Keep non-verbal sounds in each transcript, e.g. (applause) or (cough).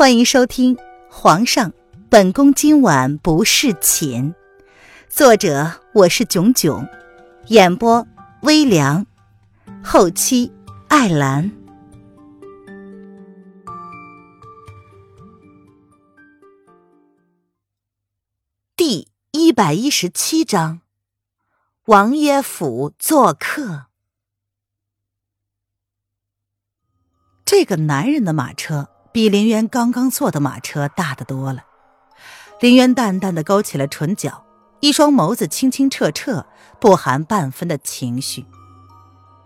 欢迎收听《皇上，本宫今晚不侍寝》，作者我是囧囧，演播微凉，后期艾兰。第一百一十七章，王爷府做客。这个男人的马车。比林渊刚刚坐的马车大得多了。林渊淡淡的勾起了唇角，一双眸子清清澈澈，不含半分的情绪。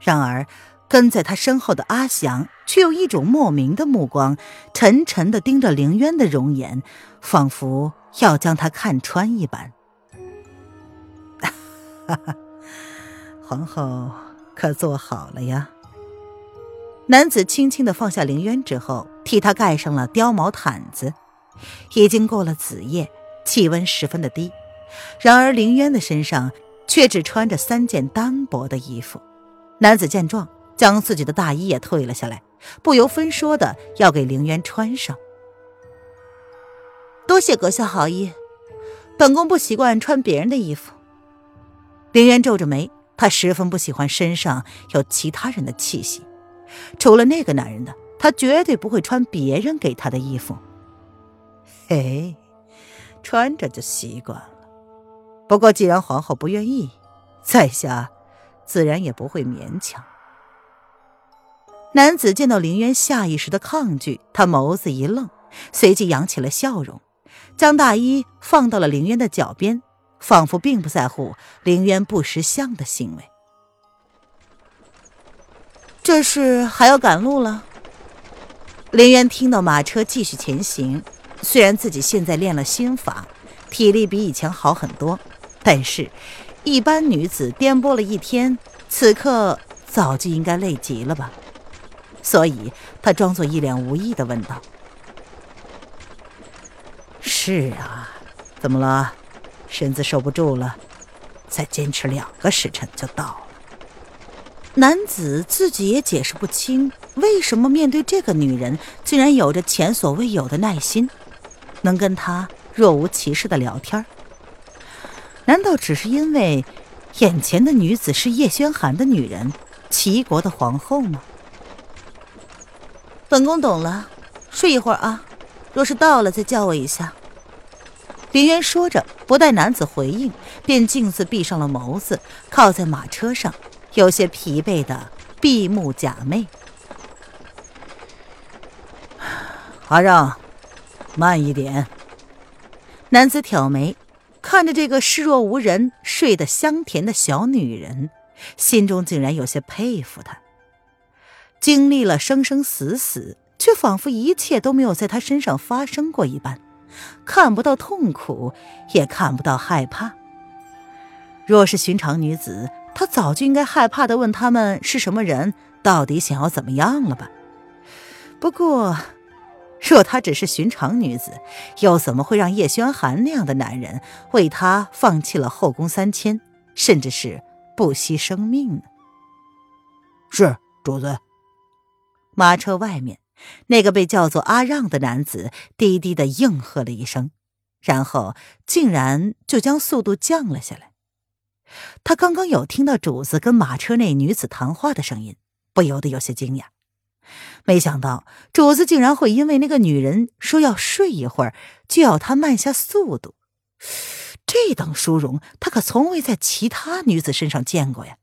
然而，跟在他身后的阿祥却有一种莫名的目光，沉沉的盯着林渊的容颜，仿佛要将他看穿一般。(laughs) 哈哈，皇后可坐好了呀？男子轻轻的放下凌渊之后，替他盖上了貂毛毯子。已经过了子夜，气温十分的低，然而凌渊的身上却只穿着三件单薄的衣服。男子见状，将自己的大衣也退了下来，不由分说的要给凌渊穿上。多谢阁下好意，本宫不习惯穿别人的衣服。凌渊皱着眉，他十分不喜欢身上有其他人的气息。除了那个男人的，他绝对不会穿别人给他的衣服。嘿，穿着就习惯了。不过既然皇后不愿意，在下自然也不会勉强。男子见到林渊下意识的抗拒，他眸子一愣，随即扬起了笑容，将大衣放到了林渊的脚边，仿佛并不在乎林渊不识相的行为。这是还要赶路了。林渊听到马车继续前行，虽然自己现在练了心法，体力比以前好很多，但是，一般女子颠簸了一天，此刻早就应该累极了吧？所以，他装作一脸无意的问道：“是啊，怎么了？身子受不住了？再坚持两个时辰就到了。”男子自己也解释不清，为什么面对这个女人，竟然有着前所未有的耐心，能跟她若无其事的聊天。难道只是因为眼前的女子是叶轩寒的女人，齐国的皇后吗？本宫懂了，睡一会儿啊，若是到了再叫我一下。林渊说着，不待男子回应，便径自闭上了眸子，靠在马车上。有些疲惫的闭目假寐。阿让，慢一点。男子挑眉，看着这个视若无人、睡得香甜的小女人，心中竟然有些佩服她。经历了生生死死，却仿佛一切都没有在她身上发生过一般，看不到痛苦，也看不到害怕。若是寻常女子，他早就应该害怕的问他们是什么人，到底想要怎么样了吧？不过，若她只是寻常女子，又怎么会让叶轩寒那样的男人为她放弃了后宫三千，甚至是不惜生命呢？是主子。马车外面，那个被叫做阿让的男子低低的应和了一声，然后竟然就将速度降了下来。他刚刚有听到主子跟马车内女子谈话的声音，不由得有些惊讶。没想到主子竟然会因为那个女人说要睡一会儿，就要他慢下速度。这等殊荣，他可从未在其他女子身上见过呀。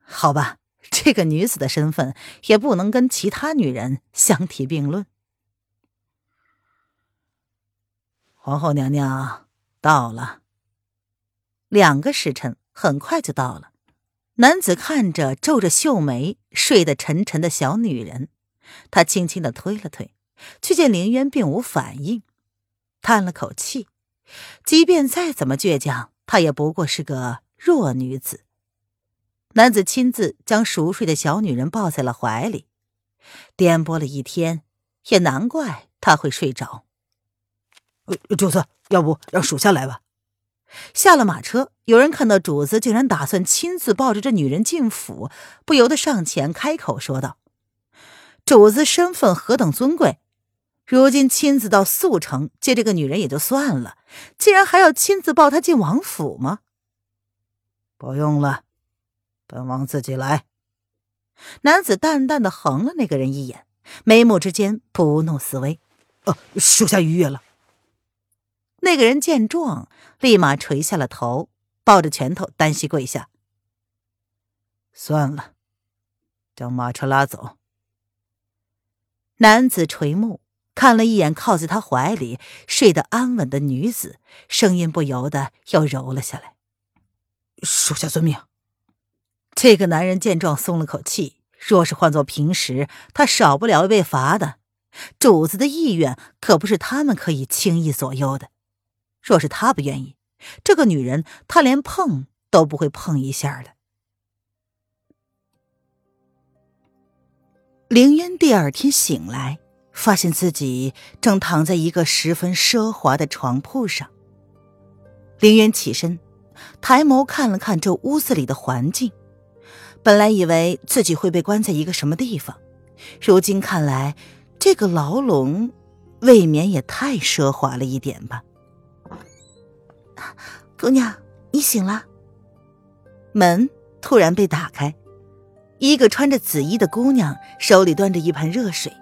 好吧，这个女子的身份也不能跟其他女人相提并论。皇后娘娘到了，两个时辰。很快就到了，男子看着皱着秀眉、睡得沉沉的小女人，他轻轻的推了推，却见林渊并无反应，叹了口气。即便再怎么倔强，她也不过是个弱女子。男子亲自将熟睡的小女人抱在了怀里，颠簸了一天，也难怪她会睡着。主子，要不让属下来吧。下了马车，有人看到主子竟然打算亲自抱着这女人进府，不由得上前开口说道：“主子身份何等尊贵，如今亲自到速城接这个女人也就算了，竟然还要亲自抱她进王府吗？不用了，本王自己来。男子淡淡的横了那个人一眼，眉目之间不怒自威。哦，属下逾越了。那个人见状，立马垂下了头，抱着拳头，单膝跪下。算了，将马车拉走。男子垂目。看了一眼靠在他怀里睡得安稳的女子，声音不由得又柔了下来。属下遵命。这个男人见状松了口气。若是换做平时，他少不了被罚的。主子的意愿可不是他们可以轻易左右的。若是他不愿意，这个女人他连碰都不会碰一下的。凌渊第二天醒来。发现自己正躺在一个十分奢华的床铺上。凌渊起身，抬眸看了看这屋子里的环境。本来以为自己会被关在一个什么地方，如今看来，这个牢笼未免也太奢华了一点吧。姑娘，你醒了。门突然被打开，一个穿着紫衣的姑娘手里端着一盆热水。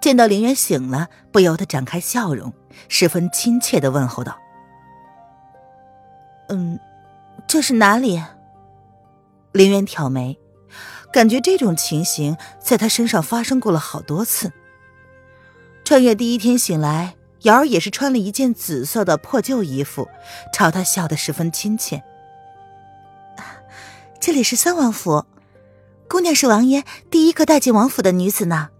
见到林渊醒了，不由得展开笑容，十分亲切的问候道：“嗯，这是哪里？”林渊挑眉，感觉这种情形在他身上发生过了好多次。穿越第一天醒来，瑶儿也是穿了一件紫色的破旧衣服，朝他笑得十分亲切。这里是三王府，姑娘是王爷第一个带进王府的女子呢。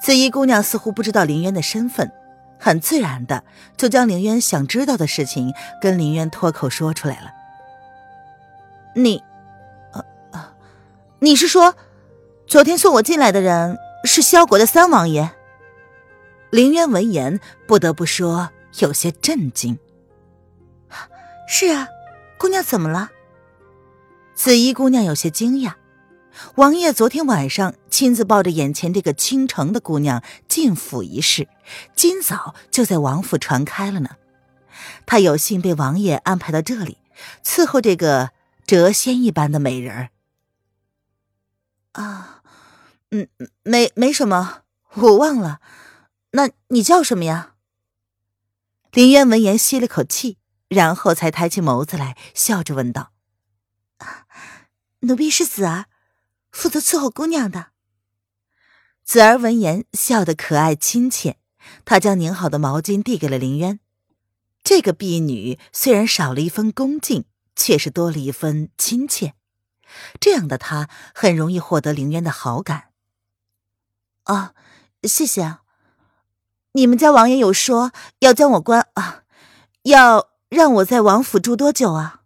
紫衣姑娘似乎不知道林渊的身份，很自然的就将林渊想知道的事情跟林渊脱口说出来了。你，呃呃，你是说，昨天送我进来的人是萧国的三王爷？林渊闻言不得不说有些震惊。是啊，姑娘怎么了？紫衣姑娘有些惊讶。王爷昨天晚上亲自抱着眼前这个倾城的姑娘进府一事，今早就在王府传开了呢。他有幸被王爷安排到这里，伺候这个谪仙一般的美人儿。啊，嗯，没没什么，我忘了。那你叫什么呀？林渊闻言吸了口气，然后才抬起眸子来，笑着问道：“奴婢是子儿。”负责伺候姑娘的。子儿闻言笑得可爱亲切，她将拧好的毛巾递给了林渊。这个婢女虽然少了一分恭敬，却是多了一分亲切。这样的她很容易获得林渊的好感。啊，谢谢啊！你们家王爷有说要将我关啊，要让我在王府住多久啊？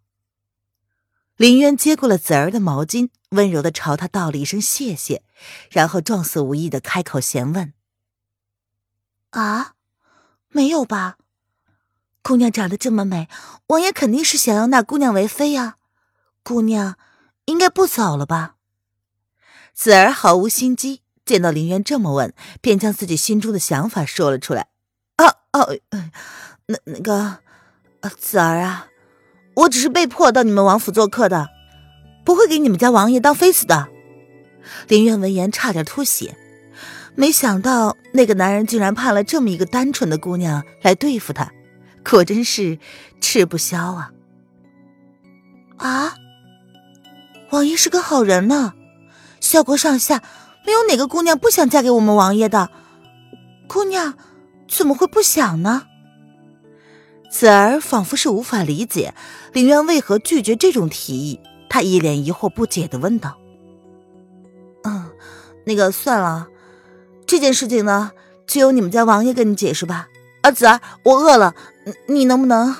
林渊接过了子儿的毛巾。温柔的朝他道了一声谢谢，然后状似无意的开口闲问：“啊，没有吧？姑娘长得这么美，王爷肯定是想要纳姑娘为妃呀。姑娘应该不早了吧？”子儿毫无心机，见到林渊这么问，便将自己心中的想法说了出来：“啊啊，那那个，啊子儿啊，我只是被迫到你们王府做客的。”不会给你们家王爷当妃子的。林渊闻言差点吐血，没想到那个男人竟然派了这么一个单纯的姑娘来对付他，果真是吃不消啊！啊，王爷是个好人呢，萧国上下没有哪个姑娘不想嫁给我们王爷的，姑娘怎么会不想呢？子儿仿佛是无法理解林渊为何拒绝这种提议。他一脸疑惑不解的问道：“嗯，那个算了，这件事情呢，就由你们家王爷跟你解释吧。啊，子儿，我饿了，你能不能？”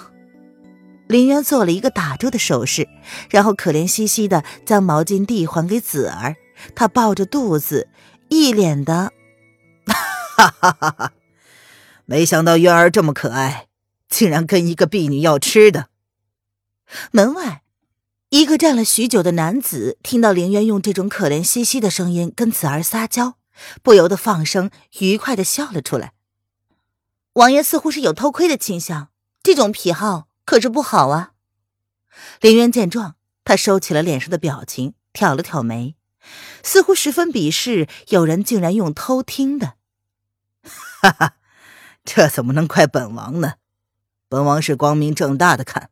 林渊做了一个打住的手势，然后可怜兮兮的将毛巾递还给子儿。他抱着肚子，一脸的，哈哈哈哈！没想到渊儿这么可爱，竟然跟一个婢女要吃的。门外。一个站了许久的男子听到凌渊用这种可怜兮兮的声音跟子儿撒娇，不由得放声愉快的笑了出来。王爷似乎是有偷窥的倾向，这种癖好可是不好啊。林渊见状，他收起了脸上的表情，挑了挑眉，似乎十分鄙视有人竟然用偷听的。哈哈，这怎么能怪本王呢？本王是光明正大的看，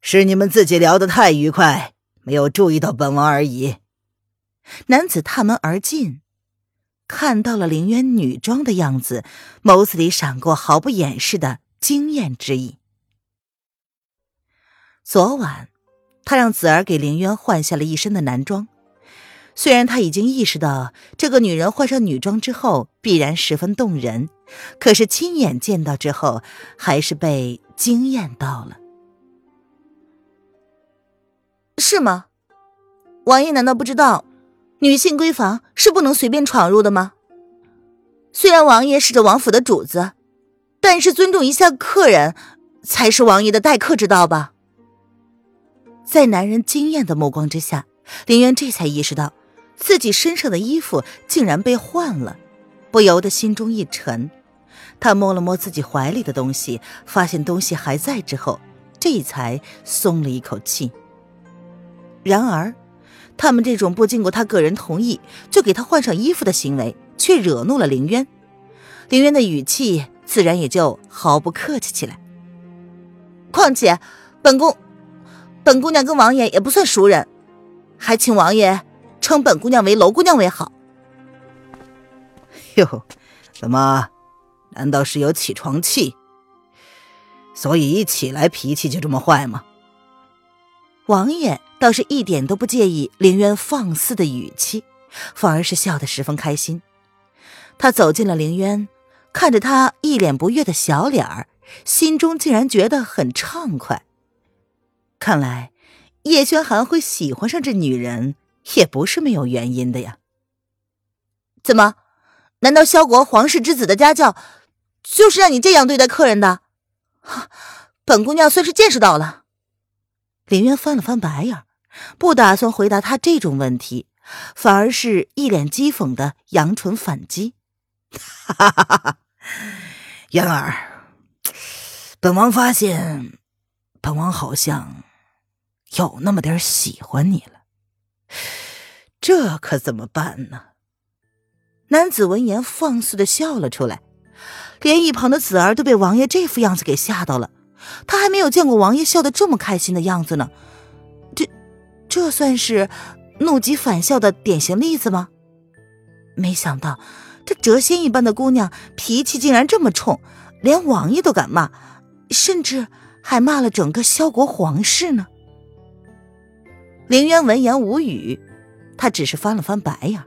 是你们自己聊得太愉快，没有注意到本王而已。男子踏门而进。看到了凌渊女装的样子，眸子里闪过毫不掩饰的惊艳之意。昨晚，他让子儿给凌渊换下了一身的男装。虽然他已经意识到这个女人换上女装之后必然十分动人，可是亲眼见到之后，还是被惊艳到了。是吗？王爷难道不知道？女性闺房是不能随便闯入的吗？虽然王爷是这王府的主子，但是尊重一下客人，才是王爷的待客之道吧。在男人惊艳的目光之下，林渊这才意识到自己身上的衣服竟然被换了，不由得心中一沉。他摸了摸自己怀里的东西，发现东西还在之后，这才松了一口气。然而。他们这种不经过他个人同意就给他换上衣服的行为，却惹怒了凌渊。凌渊的语气自然也就毫不客气起来。况且，本宫，本姑娘跟王爷也不算熟人，还请王爷称本姑娘为楼姑娘为好。哟，怎么？难道是有起床气？所以一起来脾气就这么坏吗？王爷倒是一点都不介意凌渊放肆的语气，反而是笑得十分开心。他走进了凌渊，看着他一脸不悦的小脸儿，心中竟然觉得很畅快。看来叶轩寒会喜欢上这女人，也不是没有原因的呀。怎么？难道萧国皇室之子的家教，就是让你这样对待客人的？哈本姑娘算是见识到了。林渊翻了翻白眼，不打算回答他这种问题，反而是一脸讥讽的扬唇反击：“哈哈哈！渊儿，本王发现，本王好像有那么点喜欢你了，这可怎么办呢？”男子闻言放肆的笑了出来，连一旁的子儿都被王爷这副样子给吓到了。他还没有见过王爷笑得这么开心的样子呢，这，这算是怒极反笑的典型例子吗？没想到这谪仙一般的姑娘脾气竟然这么冲，连王爷都敢骂，甚至还骂了整个萧国皇室呢。凌渊闻言无语，他只是翻了翻白眼。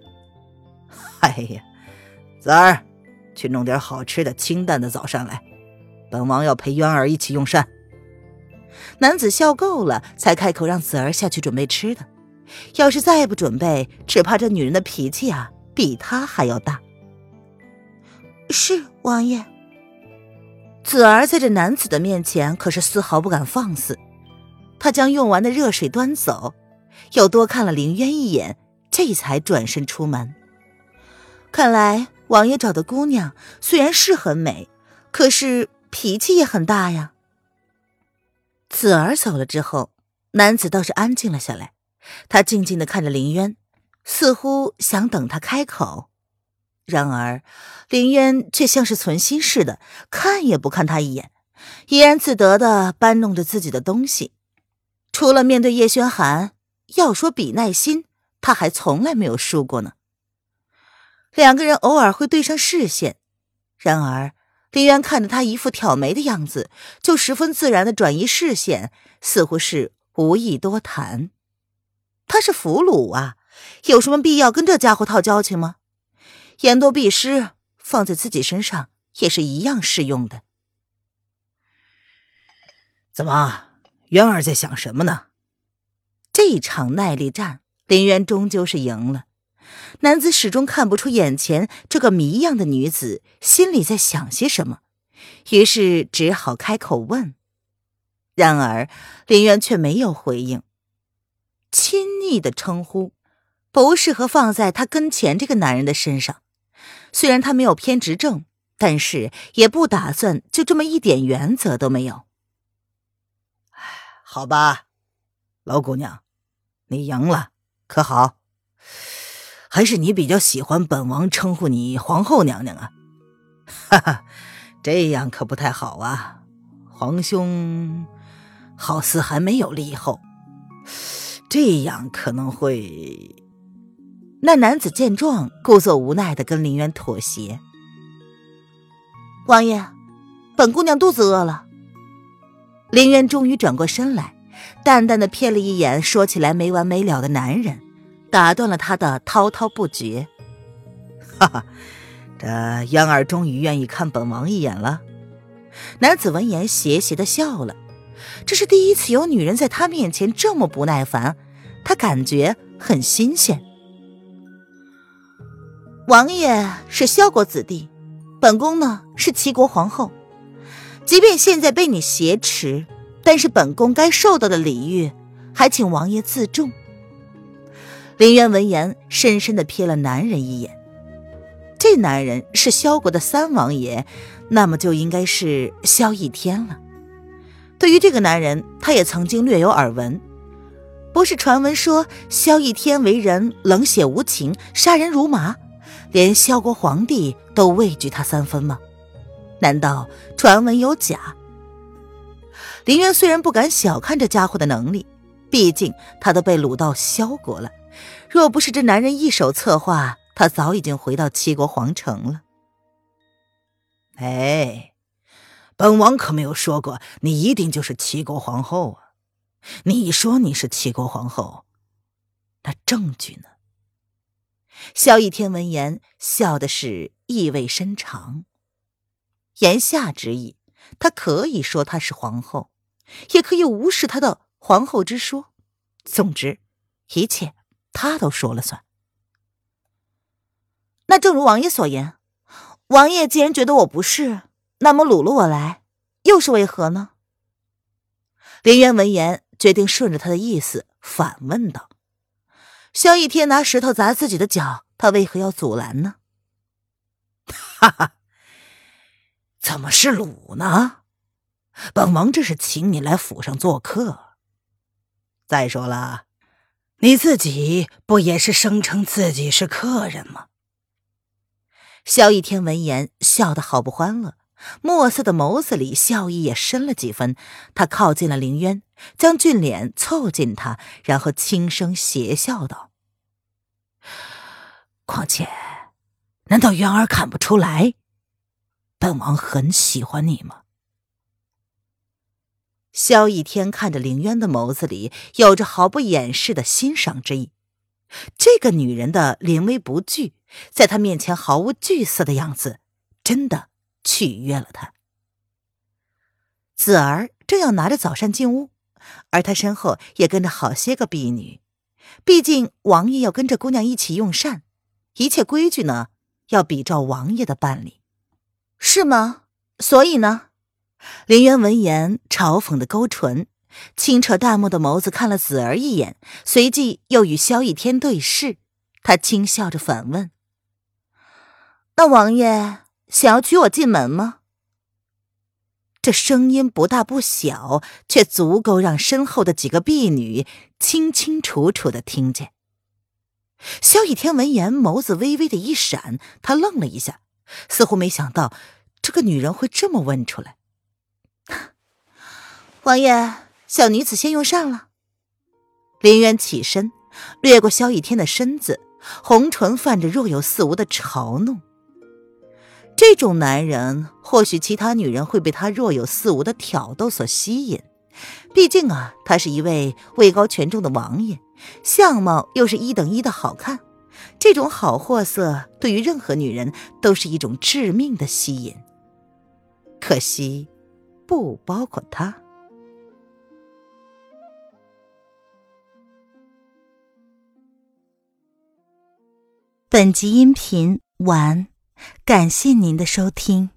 哎呀，子儿，去弄点好吃的、清淡的早膳来。本王要陪渊儿一起用膳。男子笑够了，才开口让子儿下去准备吃的。要是再不准备，只怕这女人的脾气啊，比他还要大。是王爷。子儿在这男子的面前可是丝毫不敢放肆。他将用完的热水端走，又多看了凌渊一眼，这才转身出门。看来王爷找的姑娘虽然是很美，可是。脾气也很大呀。子儿走了之后，男子倒是安静了下来。他静静的看着林渊，似乎想等他开口。然而，林渊却像是存心似的，看也不看他一眼，怡然自得的搬弄着自己的东西。除了面对叶轩寒，要说比耐心，他还从来没有输过呢。两个人偶尔会对上视线，然而。林渊看着他一副挑眉的样子，就十分自然的转移视线，似乎是无意多谈。他是俘虏啊，有什么必要跟这家伙套交情吗？言多必失，放在自己身上也是一样适用的。怎么，渊儿在想什么呢？这场耐力战，林渊终究是赢了。男子始终看不出眼前这个谜样的女子心里在想些什么，于是只好开口问。然而林渊却没有回应。亲昵的称呼，不适合放在他跟前这个男人的身上。虽然他没有偏执症，但是也不打算就这么一点原则都没有。好吧，老姑娘，你赢了，可好？还是你比较喜欢本王称呼你皇后娘娘啊？哈哈，这样可不太好啊！皇兄好似还没有立后，这样可能会……那男子见状，故作无奈的跟林渊妥协。王爷，本姑娘肚子饿了。林渊终于转过身来，淡淡的瞥了一眼说起来没完没了的男人，打断了他的滔滔不绝。哈哈，这嫣儿终于愿意看本王一眼了。男子闻言邪邪的笑了，这是第一次有女人在他面前这么不耐烦，他感觉很新鲜。王爷是萧国子弟，本宫呢是齐国皇后。即便现在被你挟持，但是本宫该受到的礼遇，还请王爷自重。林渊闻言，深深的瞥了男人一眼。这男人是萧国的三王爷，那么就应该是萧逸天了。对于这个男人，他也曾经略有耳闻。不是传闻说萧逸天为人冷血无情，杀人如麻，连萧国皇帝都畏惧他三分吗？难道传闻有假？林渊虽然不敢小看这家伙的能力，毕竟他都被掳到萧国了。若不是这男人一手策划，他早已经回到齐国皇城了。哎，本王可没有说过你一定就是齐国皇后啊！你说你是齐国皇后，那证据呢？萧逸天闻言笑的是意味深长。言下之意，他可以说她是皇后，也可以无视他的皇后之说。总之，一切他都说了算。那正如王爷所言，王爷既然觉得我不是，那么掳了我来，又是为何呢？林渊闻言，决定顺着他的意思反问道：“萧逸天拿石头砸自己的脚，他为何要阻拦呢？” (laughs) 哈哈。怎么是鲁呢？本王这是请你来府上做客。再说了，你自己不也是声称自己是客人吗？萧逸天闻言笑得好不欢乐，墨色的眸子里笑意也深了几分。他靠近了凌渊，将俊脸凑近他，然后轻声邪笑道：“况且，难道渊儿看不出来？”本王很喜欢你吗？萧逸天看着凌渊的眸子里有着毫不掩饰的欣赏之意。这个女人的临危不惧，在他面前毫无惧色的样子，真的取悦了他。子儿正要拿着早膳进屋，而他身后也跟着好些个婢女。毕竟王爷要跟着姑娘一起用膳，一切规矩呢，要比照王爷的办理。是吗？所以呢？林渊闻言，嘲讽的勾唇，清澈淡漠的眸子看了子儿一眼，随即又与萧逸天对视。他轻笑着反问：“那王爷想要娶我进门吗？”这声音不大不小，却足够让身后的几个婢女清清楚楚的听见。萧逸天闻言，眸子微微的一闪，他愣了一下。似乎没想到这个女人会这么问出来。(laughs) 王爷，小女子先用膳了。林渊起身，掠过萧逸天的身子，红唇泛着若有似无的嘲弄。这种男人，或许其他女人会被他若有似无的挑逗所吸引。毕竟啊，他是一位位高权重的王爷，相貌又是一等一的好看。这种好货色对于任何女人都是一种致命的吸引，可惜，不包括他。本集音频完，感谢您的收听。